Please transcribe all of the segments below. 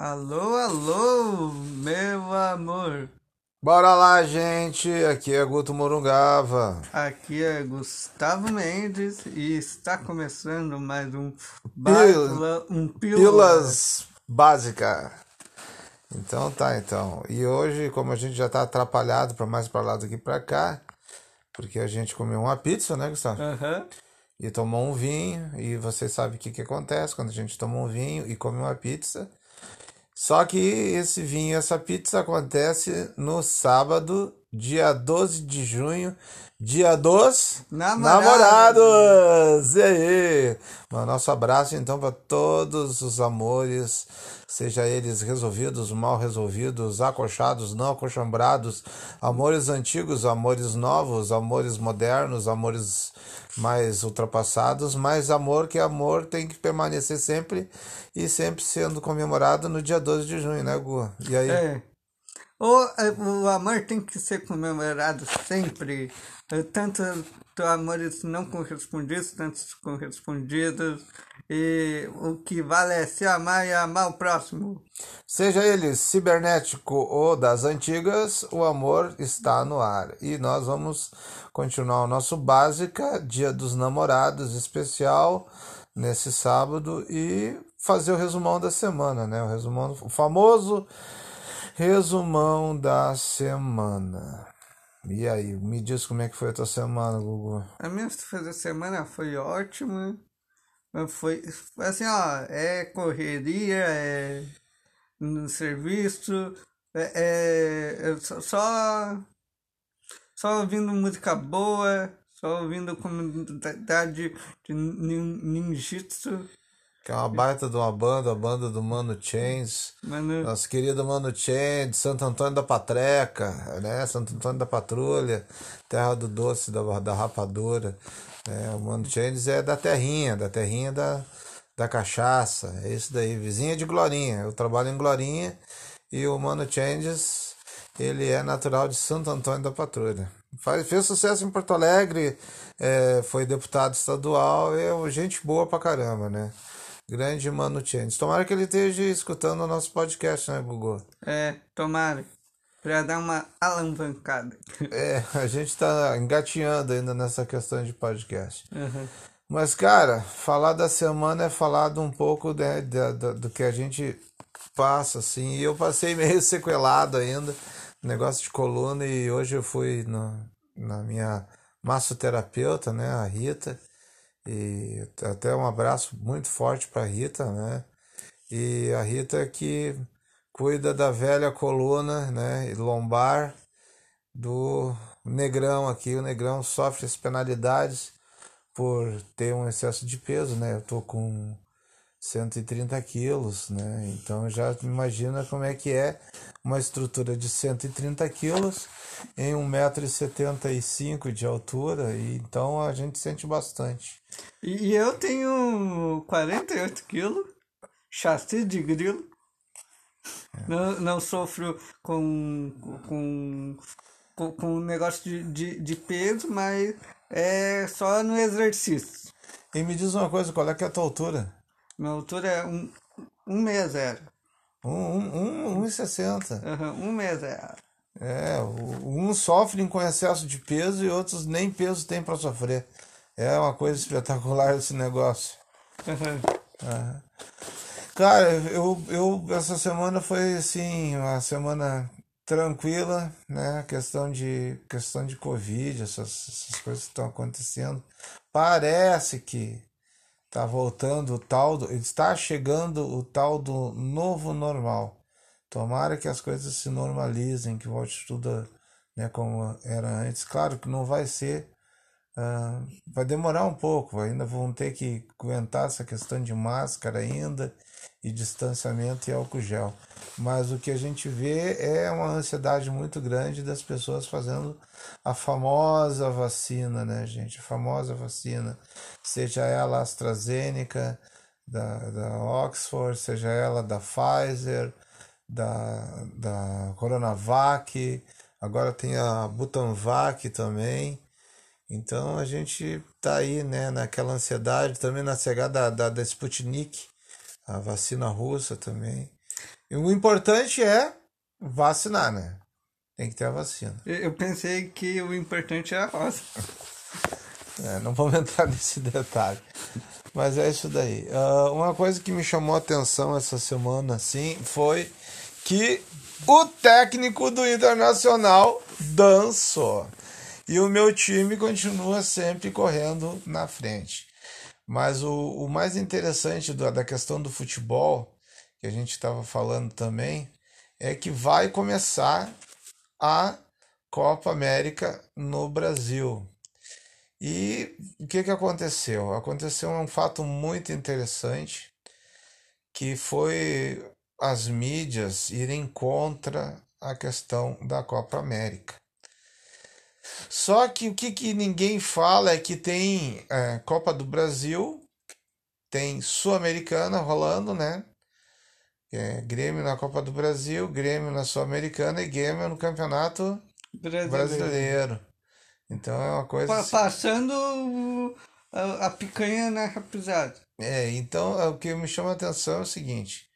Alô, alô, meu amor. Bora lá, gente. Aqui é Guto Morungava. Aqui é Gustavo Mendes e está começando mais um Bárbula, um Pílula. Pílulas Básica. Então tá, então. E hoje, como a gente já tá atrapalhado para mais para lá do que para cá, porque a gente comeu uma pizza, né, Gustavo? Aham. E tomou um vinho, e você sabe o que que acontece quando a gente toma um vinho e come uma pizza. Só que esse vinho, essa pizza acontece no sábado, dia 12 de junho, dia dos Namorados. namorados. E aí? Mano, nosso abraço então para todos os amores, seja eles resolvidos, mal resolvidos, acolchados, não acochambrados, amores antigos, amores novos, amores modernos, amores mais ultrapassados, mas amor que amor tem que permanecer sempre e sempre sendo comemorado no dia 12 de junho, né, Gu? E aí? É. O, é, o amor tem que ser comemorado sempre. É, Tanto amores não correspondidos, tantos correspondidos. E o que vale é se amar e amar o próximo. Seja ele cibernético ou das antigas, o amor está no ar. E nós vamos continuar o nosso Básica, Dia dos Namorados especial, nesse sábado, e fazer o resumão da semana, né? O resumão, o famoso resumão da semana. E aí, me diz como é que foi a tua semana, Gugu? A minha semana foi ótima. Foi assim, ó, é correria, é no serviço, é, é- é só- só ouvindo música boa, só ouvindo comunidade de nin- ninjitsu, Que é uma baita de uma banda, a banda do Mano Chains. mano. Nosso querido Mano de Santo Antônio da Patreca, né? Santo Antônio da Patrulha, terra do doce, da, da rapadura. Né? O Mano Changes é da terrinha, da terrinha da, da cachaça. É isso daí, vizinha de Glorinha. Eu trabalho em Glorinha e o Mano Changes, ele é natural de Santo Antônio da Patrulha. Faz, fez sucesso em Porto Alegre, é, foi deputado estadual, é gente boa pra caramba, né? Grande Mano Changes. Tomara que ele esteja escutando o nosso podcast, né, Gugu? É, tomara. Pra dar uma alavancada. É, a gente tá engatinhando ainda nessa questão de podcast. Uhum. Mas, cara, falar da semana é falar um pouco né, da, da- do que a gente passa, assim. E eu passei meio sequelado ainda, negócio de coluna, e hoje eu fui no, na minha massoterapeuta, né, a Rita. E até um abraço muito forte pra Rita, né? E a Rita que cuida da velha coluna, né, lombar do Negrão aqui. O Negrão sofre as penalidades por ter um excesso de peso, né? Eu tô com 130 quilos, né? Então já imagina como é que é uma estrutura de 130 quilos em 1,75m de altura, e então a gente sente bastante. E eu tenho 48 quilos, chassi de grilo. Não, não sofro com, com, com, com negócio de, de, de peso, mas é só no exercício. E me diz uma coisa, qual é que é a tua altura? Minha altura é um, um mês zero. Um, um, um, 1,60. Uhum, um mês zero. É, o- uns sofrem com excesso de peso e outros nem peso tem para sofrer. É uma coisa espetacular esse negócio. Uhum. Cara, eu, eu essa semana foi assim, uma semana tranquila, né? Questão de questão de Covid, essas, essas coisas que estão acontecendo. Parece que tá voltando o tal do, está chegando o tal do novo normal. Tomara que as coisas se normalizem, que volte tudo, né, como era antes. Claro que não vai ser ah, vai demorar um pouco, ainda vão ter que aguentar essa questão de máscara ainda e distanciamento e álcool gel. Mas o que a gente vê é uma ansiedade muito grande das pessoas fazendo a famosa vacina, né, gente? A famosa vacina, seja ela AstraZeneca, da, da Oxford, seja ela da Pfizer, da, da Coronavac, agora tem a Butanvac também. Então a gente tá aí, né, naquela ansiedade, também na chegada da, da, da Sputnik, a vacina russa também. E o importante é vacinar, né? Tem que ter a vacina. Eu pensei que o importante é a rosa. É, não vamos entrar nesse detalhe. Mas é isso daí. Uh, uma coisa que me chamou a atenção essa semana, assim, foi que o técnico do Internacional dançou. E o meu time continua sempre correndo na frente. Mas o, o mais interessante do, da questão do futebol, que a gente estava falando também, é que vai começar a Copa América no Brasil. E o que, que aconteceu? Aconteceu um fato muito interessante, que foi as mídias irem contra a questão da Copa América. Só que o que, que ninguém fala é que tem é, Copa do Brasil, tem Sul-Americana rolando, né? É, Grêmio na Copa do Brasil, Grêmio na Sul-Americana e Grêmio no Campeonato Brasileiro. Brasileiro. Então é uma coisa. Assim. Passando a, a picanha na rapizada. É, então é, o que me chama a atenção é o seguinte: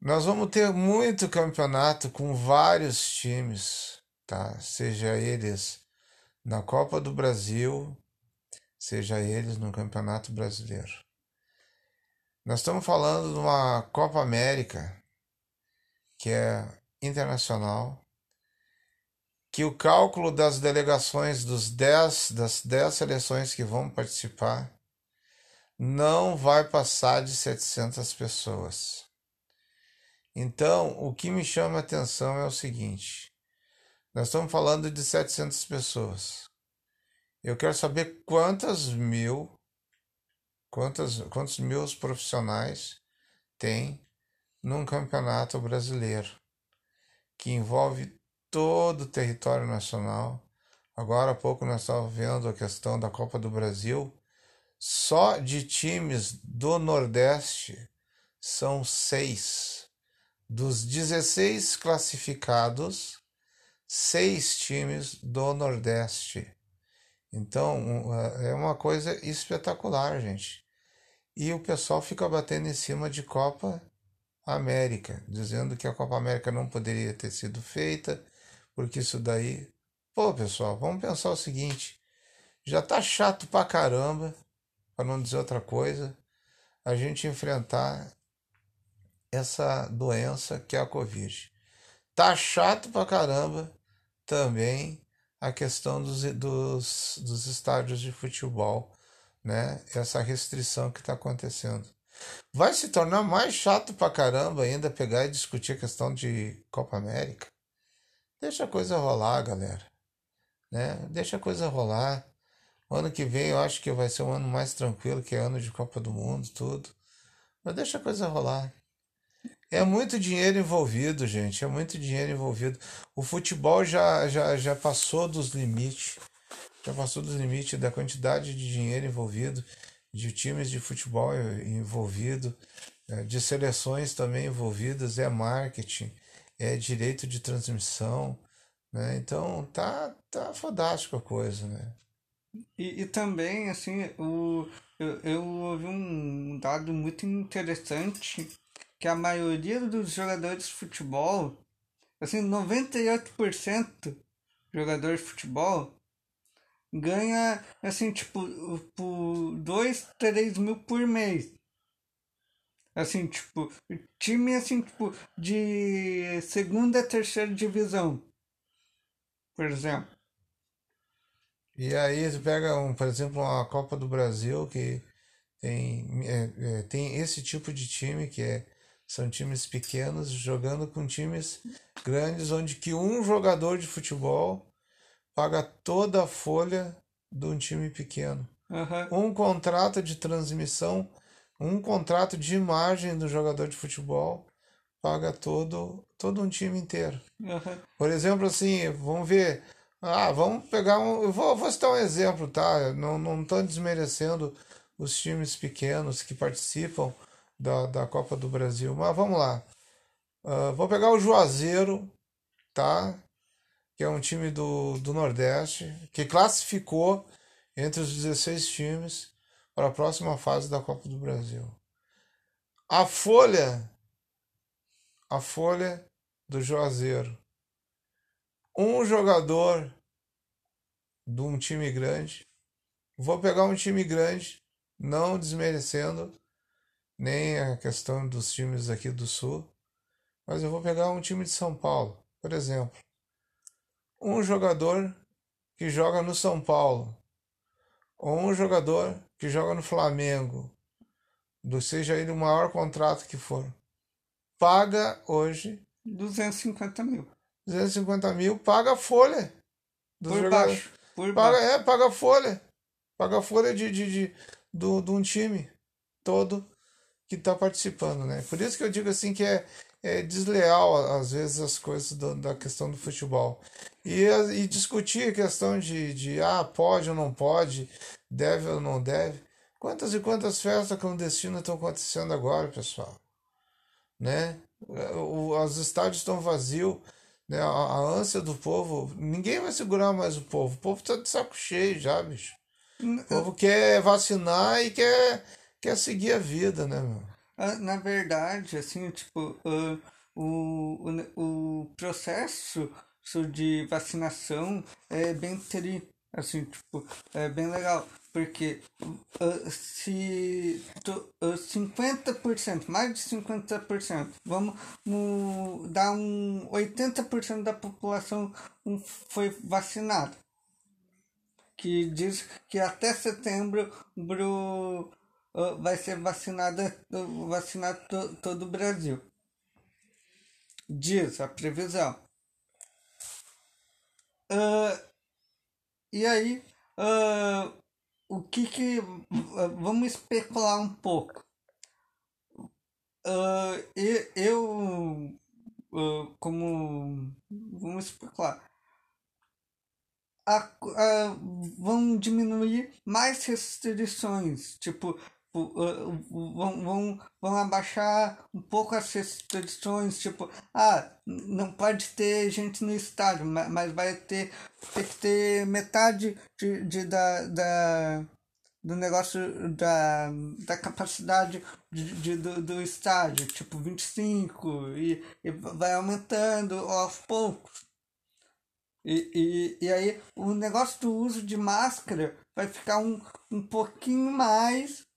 nós vamos ter muito campeonato com vários times, tá? Seja eles na Copa do Brasil, seja eles no Campeonato Brasileiro. Nós estamos falando de uma Copa América que é internacional, que o cálculo das delegações dos dez, das 10 seleções que vão participar não vai passar de 700 pessoas. Então, o que me chama a atenção é o seguinte: nós estamos falando de 700 pessoas. Eu quero saber quantas mil, quantas, quantos mil profissionais tem num campeonato brasileiro que envolve todo o território nacional. Agora há pouco nós estávamos vendo a questão da Copa do Brasil. Só de times do Nordeste são seis. Dos 16 classificados, seis times do Nordeste. Então é uma coisa espetacular, gente. E o pessoal fica batendo em cima de Copa América, dizendo que a Copa América não poderia ter sido feita, porque isso daí. Pô, pessoal, vamos pensar o seguinte: já tá chato pra caramba, para não dizer outra coisa, a gente enfrentar essa doença que é a Covid. Tá chato pra caramba também a questão dos, dos, dos estádios de futebol, né? Essa restrição que está acontecendo. Vai se tornar mais chato pra caramba ainda pegar e discutir a questão de Copa América. Deixa a coisa rolar, galera. Né? Deixa a coisa rolar. O ano que vem eu acho que vai ser um ano mais tranquilo, que é ano de Copa do Mundo, tudo. Mas deixa a coisa rolar. É muito dinheiro envolvido, gente. É muito dinheiro envolvido. O futebol já, já, já passou dos limites. Já passou dos limites da quantidade de dinheiro envolvido, de times de futebol envolvido, é, de seleções também envolvidas, é marketing é direito de transmissão, né? Então tá tá fodástico a coisa, né? E, e também assim o eu, eu ouvi um dado muito interessante que a maioria dos jogadores de futebol, assim, 98% jogadores de futebol ganha assim, tipo, por 2, 3 mil por mês. Assim, tipo, time assim, tipo, de segunda, terceira divisão. Por exemplo. E aí você pega, um, por exemplo, uma Copa do Brasil que tem, é, é, tem esse tipo de time que é, são times pequenos jogando com times grandes, onde que um jogador de futebol paga toda a folha de um time pequeno. Uhum. Um contrato de transmissão um contrato de imagem do jogador de futebol paga todo, todo um time inteiro. Uhum. Por exemplo, assim, vamos ver. Ah, vamos pegar um. Eu vou, vou citar um exemplo, tá? Não, não estou desmerecendo os times pequenos que participam da, da Copa do Brasil. Mas vamos lá. Uh, vou pegar o Juazeiro, tá? Que é um time do, do Nordeste, que classificou entre os 16 times para a próxima fase da Copa do Brasil. A folha a folha do Juazeiro. Um jogador de um time grande. Vou pegar um time grande, não desmerecendo nem a questão dos times aqui do Sul, mas eu vou pegar um time de São Paulo, por exemplo. Um jogador que joga no São Paulo, ou um jogador que joga no Flamengo, do seja ele o maior contrato que for, paga hoje 250 mil. 250 mil, paga a folha. Dos por baixo. Por paga, baixo. É, paga a folha. Paga a folha de, de, de, do, de um time todo que está participando, né? Por isso que eu digo assim que é, é desleal, às vezes, as coisas do, da questão do futebol. E, e discutir a questão de, de ah, pode ou não pode, deve ou não deve. Quantas e quantas festas clandestinas estão acontecendo agora, pessoal? Né? Os estádios estão vazios, né? a, a ânsia do povo, ninguém vai segurar mais o povo. O povo está de saco cheio já, bicho. O povo quer vacinar e quer, quer seguir a vida, né, meu? Ah, na verdade, assim, tipo, uh, o, o, o processo de vacinação é bem tri, assim, tipo, é bem legal. Porque uh, se tu, uh, 50%, mais de 50%, vamos dar um 80% da população um, foi vacinada. Que diz que até setembro bro, vai ser vacinada, uh, vacinado to, todo o Brasil. Diz a previsão. Uh, e aí, uh, o que que. Vamos especular um pouco. Uh, eu, uh, como. Vamos especular. A, a, vão diminuir mais restrições, tipo, vão, vão, vão abaixar um pouco as restrições, tipo, ah, não pode ter gente no estádio, mas vai ter, ter que ter metade de, de, da, da, do negócio da, da capacidade de, de, do, do estádio, tipo 25, e, e vai aumentando aos poucos. E, e, e aí o negócio do uso de máscara vai ficar um, um pouquinho mais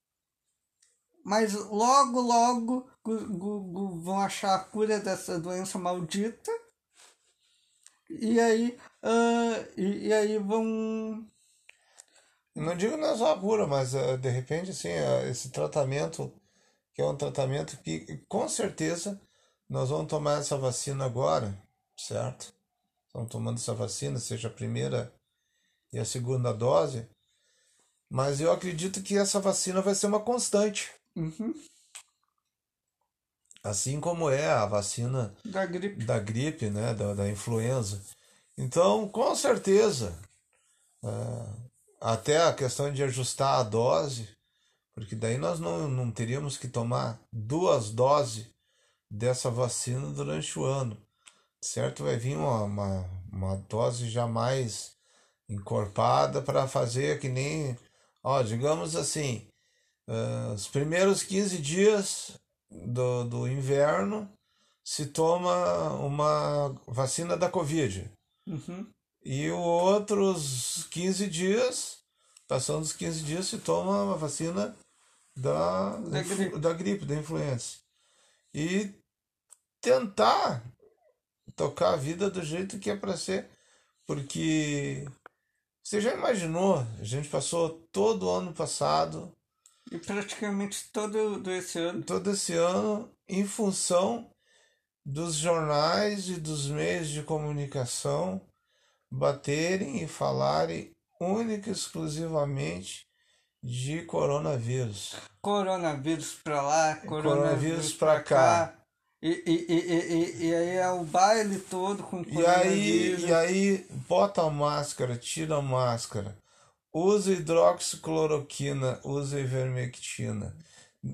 mas logo, logo vão achar a cura dessa doença maldita. E aí, uh, e, e, aí vão. Não digo não é só a cura, mas uh, de repente, assim, uh, esse tratamento, que é um tratamento que com certeza nós vamos tomar essa vacina agora, certo? Estamos tomando essa vacina, seja a primeira e a segunda dose, mas eu acredito que essa vacina vai ser uma constante. Uhum. Assim como é a vacina da gripe, da gripe né? da, da influenza. Então, com certeza, uh, até a questão de ajustar a dose, porque daí nós não, não teríamos que tomar duas doses dessa vacina durante o ano. Certo? Vai vir uma, uma, uma dose já mais encorpada para fazer que nem, ó, digamos assim, Uh, os primeiros 15 dias do, do inverno se toma uma vacina da Covid. Uhum. E os outros 15 dias, passando os 15 dias, se toma uma vacina da, da, gripe. da gripe, da influenza. E tentar tocar a vida do jeito que é para ser. Porque você já imaginou? A gente passou todo o ano passado e praticamente todo esse ano. Todo esse ano, em função dos jornais e dos meios de comunicação baterem e falarem única e exclusivamente de coronavírus. Coronavírus para lá, coronavírus, para cá. cá. E, e, e, e, aí é o baile todo com e aí E aí bota a máscara, tira a máscara usa hidroxicloroquina, usa ivermectina.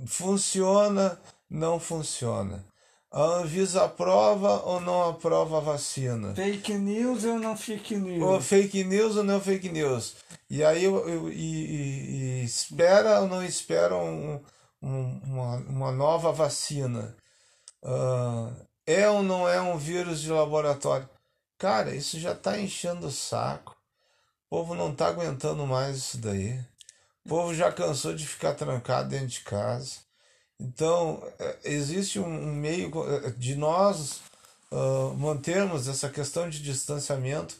Funciona, não funciona. A Anvisa aprova ou não aprova a vacina? Fake news ou não fake news? Ou fake news ou não fake news? E aí e, e, e espera ou não espera um, um, uma, uma nova vacina? Uh, É ou não é um vírus de laboratório? Cara, isso já tá enchendo o saco. O povo não tá aguentando mais isso daí. O povo já cansou de ficar trancado dentro de casa. Então, é, existe um meio é, de nós uh, mantermos essa questão de distanciamento,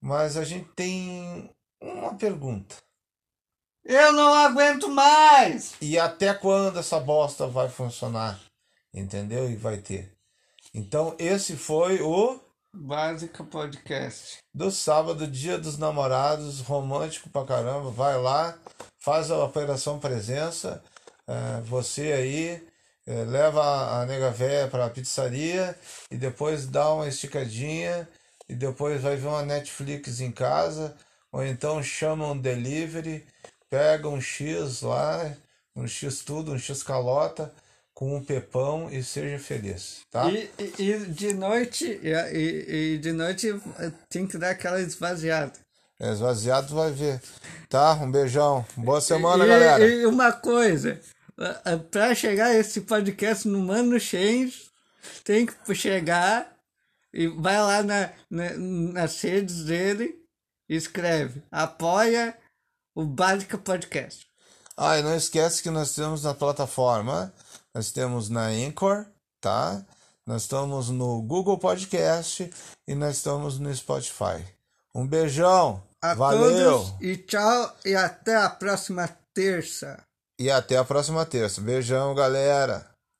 mas a gente tem uma pergunta. Eu não aguento mais! E até quando essa bosta vai funcionar? Entendeu? E vai ter. Então, esse foi o. Básica Podcast. Do sábado, dia dos namorados, romântico pra caramba. Vai lá, faz a operação presença. É, você aí é, leva a nega véia pra pizzaria e depois dá uma esticadinha e depois vai ver uma Netflix em casa. Ou então chama um delivery pega um X lá, um X tudo, um X calota, com um pepão e seja feliz, tá? E, e, e de noite, e, e, de noite tem que dar aquela esvaziada. É, esvaziado vai ver. Tá? Um beijão. Boa semana, galera. E uma coisa, para chegar esse podcast no Mano Change, tem que chegar e vai lá na, na, nas redes dele e escreve apoia o Básica Podcast. Ah, e não esquece que nós temos na plataforma, nós temos na Anchor, tá? Nós estamos no Google Podcast e nós estamos no Spotify. Um beijão, a valeu! E tchau, e até a próxima terça. E até a próxima terça. Beijão, galera!